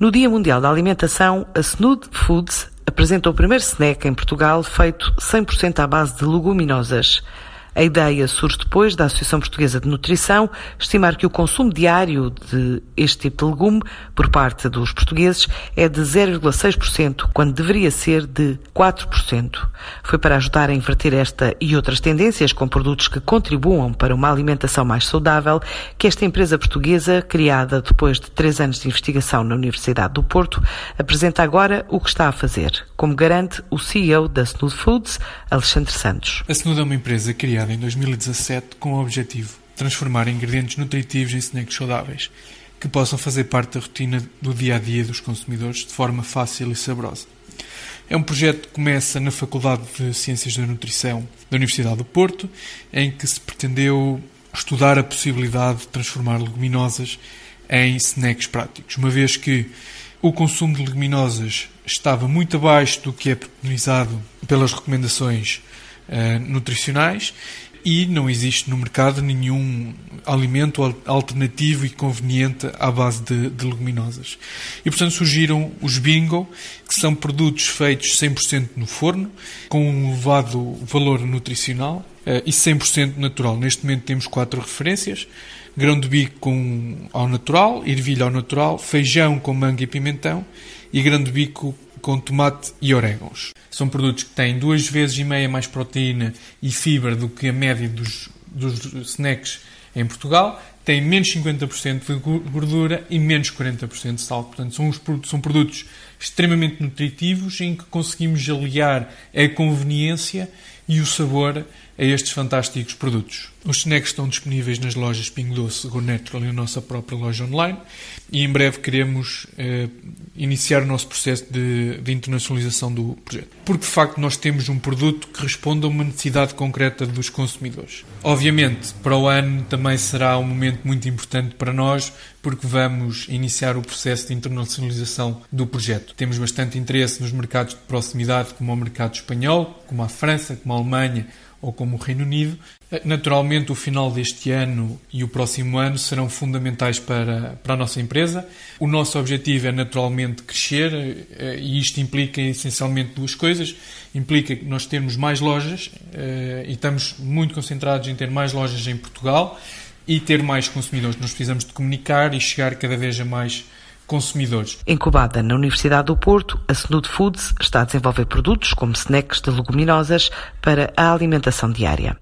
No Dia Mundial da Alimentação, a Snood Foods apresenta o primeiro snack em Portugal feito 100% à base de leguminosas. A ideia surge depois da Associação Portuguesa de Nutrição estimar que o consumo diário de este tipo de legume por parte dos portugueses é de 0,6%, quando deveria ser de 4%. Foi para ajudar a inverter esta e outras tendências com produtos que contribuam para uma alimentação mais saudável que esta empresa portuguesa, criada depois de três anos de investigação na Universidade do Porto, apresenta agora o que está a fazer, como garante o CEO da Snood Foods, Alexandre Santos. A Snood é uma empresa criada criada em 2017 com o objetivo de transformar ingredientes nutritivos em snacks saudáveis, que possam fazer parte da rotina do dia a dia dos consumidores de forma fácil e saborosa. É um projeto que começa na Faculdade de Ciências da Nutrição da Universidade do Porto, em que se pretendeu estudar a possibilidade de transformar leguminosas em snacks práticos, uma vez que o consumo de leguminosas estava muito abaixo do que é preconizado pelas recomendações uh, nutricionais e não existe no mercado nenhum alimento alternativo e conveniente à base de, de, leguminosas. E, portanto, surgiram os bingo, que são produtos feitos 100% no forno, com um elevado valor nutricional uh, e 100% natural. Neste momento temos quatro referências. Grão de bico com, ao natural, ervilha ao natural, feijão com manga e pimentão e grão de bico com tomate e orégãos. São produtos que têm duas vezes e meia mais proteína e fibra do que a média dos, dos snacks em Portugal, têm menos 50% de gordura e menos 40% de sal. Portanto, são, são produtos extremamente nutritivos em que conseguimos aliar a conveniência e o sabor a estes fantásticos produtos. Os snacks estão disponíveis nas lojas Ping Doce, Go Natural e na nossa própria loja online e em breve queremos eh, iniciar o nosso processo de, de, internacionalização do projeto. Porque de facto nós temos um produto que responde a uma necessidade concreta dos consumidores. Obviamente, para o ano também será um momento muito importante para nós porque vamos iniciar o processo de internacionalização do projeto. Temos bastante interesse nos mercados de proximidade, como o mercado espanhol, como a França, como a Alemanha ou como o Reino Unido. Naturalmente, o final deste ano e o próximo ano serão fundamentais para, para a nossa empresa. O nosso objetivo é naturalmente crescer eh, e isto implica essencialmente duas coisas. Implica que nós termos mais lojas eh, e estamos muito concentrados em ter mais lojas em Portugal e ter mais consumidores. Nós precisamos de comunicar e chegar cada vez a mais consumidores. Incubada na Universidade do Porto, a Snood Foods está a desenvolver produtos como snacks de leguminosas para a alimentação diária.